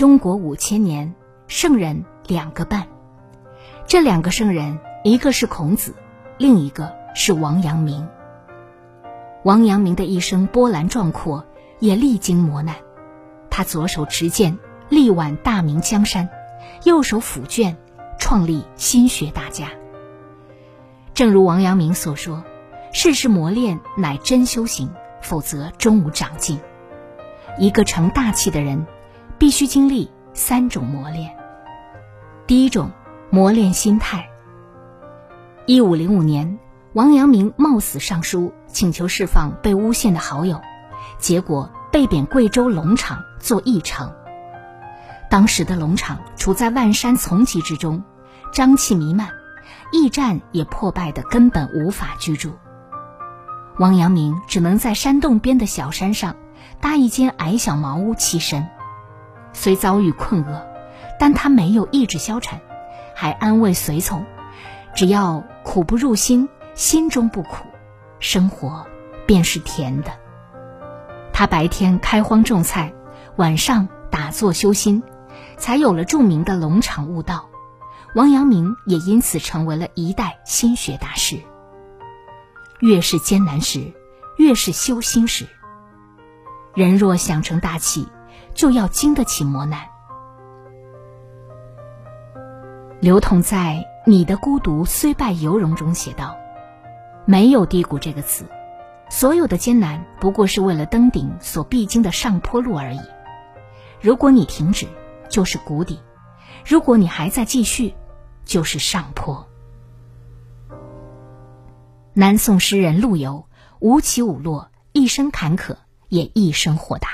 中国五千年，圣人两个半。这两个圣人，一个是孔子，另一个是王阳明。王阳明的一生波澜壮阔，也历经磨难。他左手持剑，力挽大明江山；右手抚卷，创立心学大家。正如王阳明所说：“世事磨练乃真修行，否则终无长进。”一个成大器的人。必须经历三种磨练。第一种，磨练心态。一五零五年，王阳明冒死上书，请求释放被诬陷的好友，结果被贬贵州龙场做驿丞。当时的龙场处在万山丛集之中，瘴气弥漫，驿站也破败的根本无法居住。王阳明只能在山洞边的小山上搭一间矮小茅屋栖身。虽遭遇困厄，但他没有意志消沉，还安慰随从：“只要苦不入心，心中不苦，生活便是甜的。”他白天开荒种菜，晚上打坐修心，才有了著名的龙场悟道。王阳明也因此成为了一代心学大师。越是艰难时，越是修心时。人若想成大器，就要经得起磨难。刘同在《你的孤独虽败犹荣》中写道：“没有低谷这个词，所有的艰难不过是为了登顶所必经的上坡路而已。如果你停止，就是谷底；如果你还在继续，就是上坡。”南宋诗人陆游无起无落，一生坎坷，也一生豁达。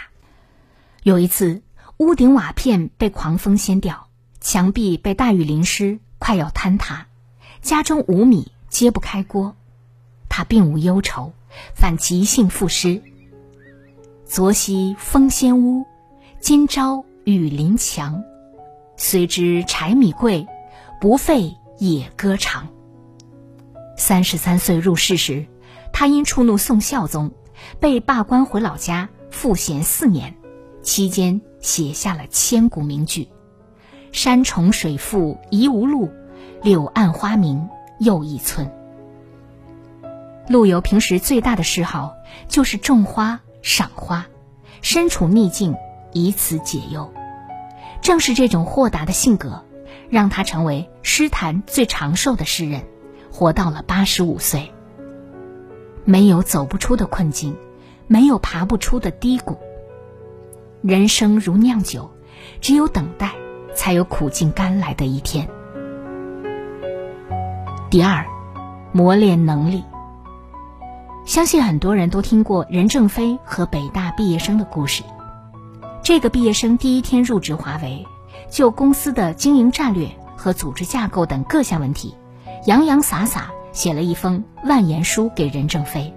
有一次，屋顶瓦片被狂风掀掉，墙壁被大雨淋湿，快要坍塌，家中无米揭不开锅，他并无忧愁，反即兴赋诗：“昨夕风掀屋，今朝雨淋墙。虽知柴米贵，不费也歌长。”三十三岁入仕时，他因触怒宋孝宗，被罢官回老家赋闲四年。期间写下了千古名句：“山重水复疑无路，柳暗花明又一村。”陆游平时最大的嗜好就是种花、赏花，身处逆境，以此解忧。正是这种豁达的性格，让他成为诗坛最长寿的诗人，活到了八十五岁。没有走不出的困境，没有爬不出的低谷。人生如酿酒，只有等待，才有苦尽甘来的一天。第二，磨练能力。相信很多人都听过任正非和北大毕业生的故事。这个毕业生第一天入职华为，就公司的经营战略和组织架构等各项问题，洋洋洒洒写了一封万言书给任正非。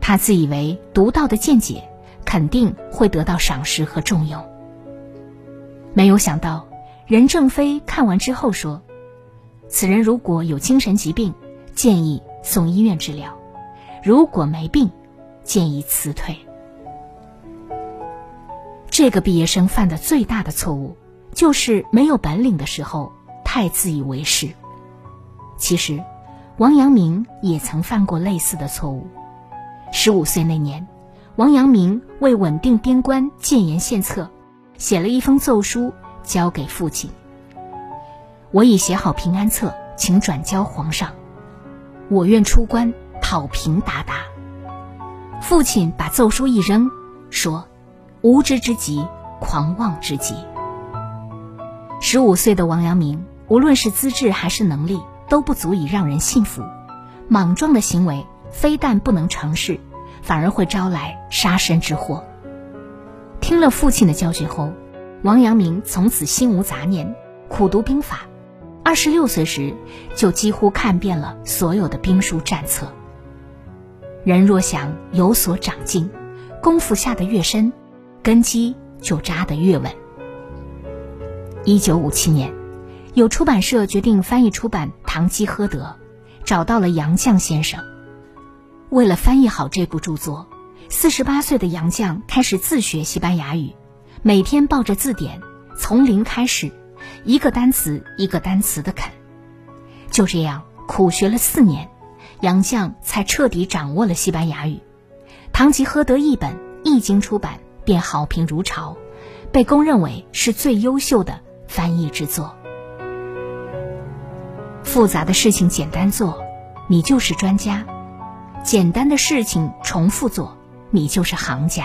他自以为独到的见解。肯定会得到赏识和重用。没有想到，任正非看完之后说：“此人如果有精神疾病，建议送医院治疗；如果没病，建议辞退。”这个毕业生犯的最大的错误，就是没有本领的时候太自以为是。其实，王阳明也曾犯过类似的错误。十五岁那年。王阳明为稳定边关，建言献策，写了一封奏书交给父亲。我已写好平安册，请转交皇上。我愿出关讨平鞑靼。父亲把奏书一扔，说：“无知之极，狂妄之极。”十五岁的王阳明，无论是资质还是能力，都不足以让人信服。莽撞的行为，非但不能成事。反而会招来杀身之祸。听了父亲的教训后，王阳明从此心无杂念，苦读兵法。二十六岁时，就几乎看遍了所有的兵书战策。人若想有所长进，功夫下得越深，根基就扎得越稳。一九五七年，有出版社决定翻译出版《堂吉诃德》，找到了杨绛先生。为了翻译好这部著作，四十八岁的杨绛开始自学西班牙语，每天抱着字典，从零开始，一个单词一个单词的啃。就这样苦学了四年，杨绛才彻底掌握了西班牙语。《堂吉诃德》译本一经出版，便好评如潮，被公认为是最优秀的翻译之作。复杂的事情简单做，你就是专家。简单的事情重复做，你就是行家；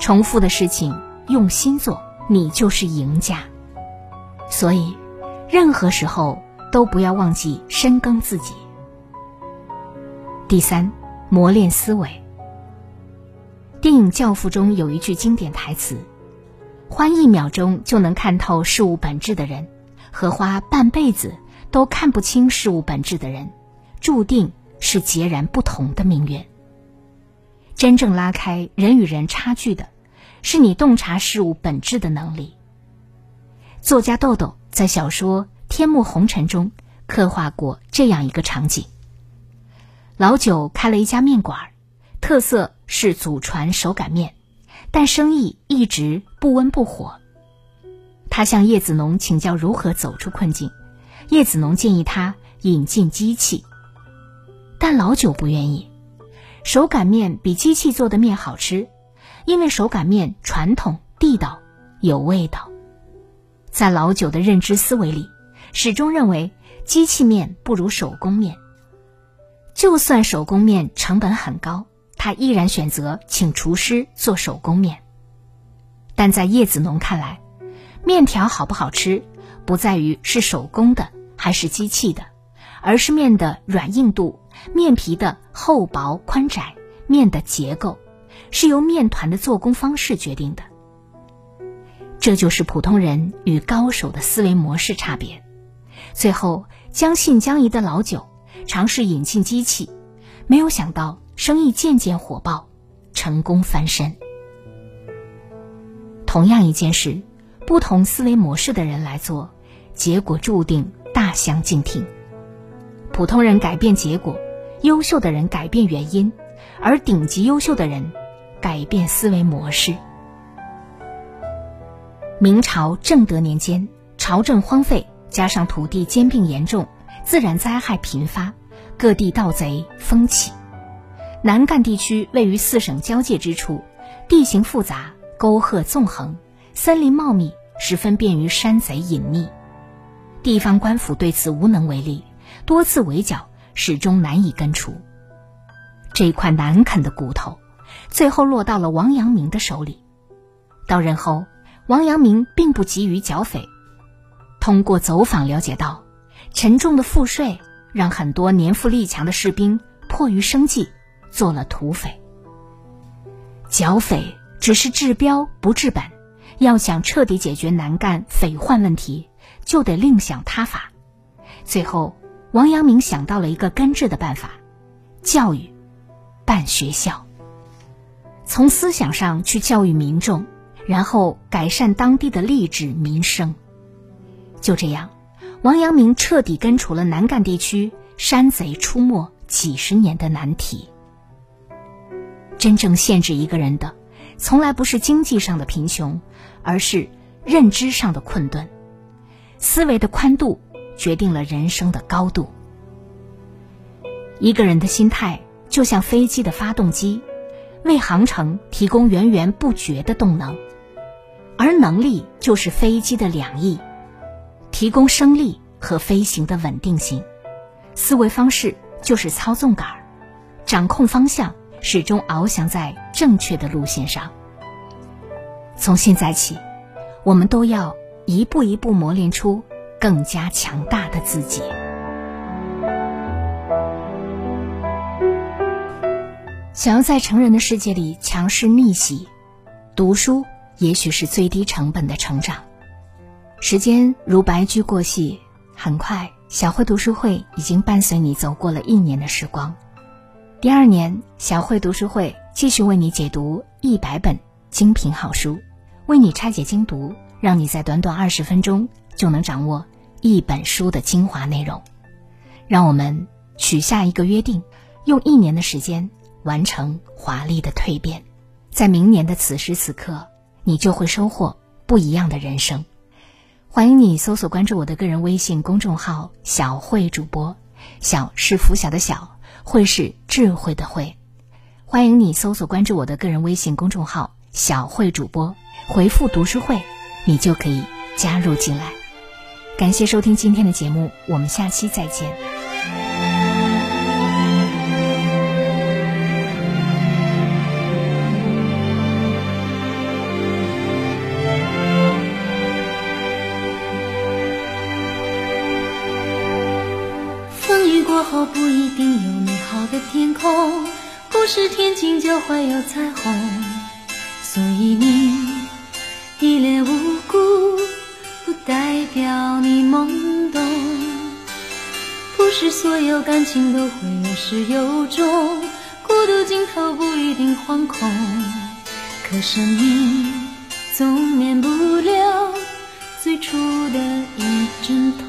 重复的事情用心做，你就是赢家。所以，任何时候都不要忘记深耕自己。第三，磨练思维。电影《教父》中有一句经典台词：“花一秒钟就能看透事物本质的人，和花半辈子都看不清事物本质的人，注定。”是截然不同的命运。真正拉开人与人差距的，是你洞察事物本质的能力。作家豆豆在小说《天幕红尘》中刻画过这样一个场景：老九开了一家面馆，特色是祖传手擀面，但生意一直不温不火。他向叶子农请教如何走出困境，叶子农建议他引进机器。但老九不愿意，手擀面比机器做的面好吃，因为手擀面传统地道有味道。在老九的认知思维里，始终认为机器面不如手工面。就算手工面成本很高，他依然选择请厨师做手工面。但在叶子农看来，面条好不好吃，不在于是手工的还是机器的，而是面的软硬度。面皮的厚薄宽窄，面的结构，是由面团的做工方式决定的。这就是普通人与高手的思维模式差别。最后，将信将疑的老九尝试引进机器，没有想到生意渐渐火爆，成功翻身。同样一件事，不同思维模式的人来做，结果注定大相径庭。普通人改变结果。优秀的人改变原因，而顶级优秀的人改变思维模式。明朝正德年间，朝政荒废，加上土地兼并严重，自然灾害频发，各地盗贼蜂起。南赣地区位于四省交界之处，地形复杂，沟壑纵横，森林茂密，十分便于山贼隐匿。地方官府对此无能为力，多次围剿。始终难以根除。这块难啃的骨头，最后落到了王阳明的手里。到任后，王阳明并不急于剿匪。通过走访了解到，沉重的赋税让很多年富力强的士兵迫于生计做了土匪。剿匪只是治标不治本，要想彻底解决南赣匪患问题，就得另想他法。最后。王阳明想到了一个根治的办法：教育，办学校。从思想上去教育民众，然后改善当地的吏治民生。就这样，王阳明彻底根除了南赣地区山贼出没几十年的难题。真正限制一个人的，从来不是经济上的贫穷，而是认知上的困顿，思维的宽度。决定了人生的高度。一个人的心态就像飞机的发动机，为航程提供源源不绝的动能，而能力就是飞机的两翼，提供升力和飞行的稳定性。思维方式就是操纵杆，掌控方向，始终翱翔在正确的路线上。从现在起，我们都要一步一步磨练出。更加强大的自己。想要在成人的世界里强势逆袭，读书也许是最低成本的成长。时间如白驹过隙，很快，小慧读书会已经伴随你走过了一年的时光。第二年，小慧读书会继续为你解读一百本精品好书，为你拆解精读，让你在短短二十分钟就能掌握一本书的精华内容。让我们许下一个约定，用一年的时间完成华丽的蜕变，在明年的此时此刻，你就会收获不一样的人生。欢迎你搜索关注我的个人微信公众号“小慧主播”，小是拂晓的小，慧是智慧的慧。欢迎你搜索关注我的个人微信公众号“小慧主播”，回复“读书会”，你就可以加入进来。感谢收听今天的节目，我们下期再见。风雨过后不一定有美好的天空，不是天晴就会有彩虹。所以你一脸，掉你懵懂。不是所有感情都会有始有终，孤独尽头不一定惶恐。可生命总免不了最初的一阵痛。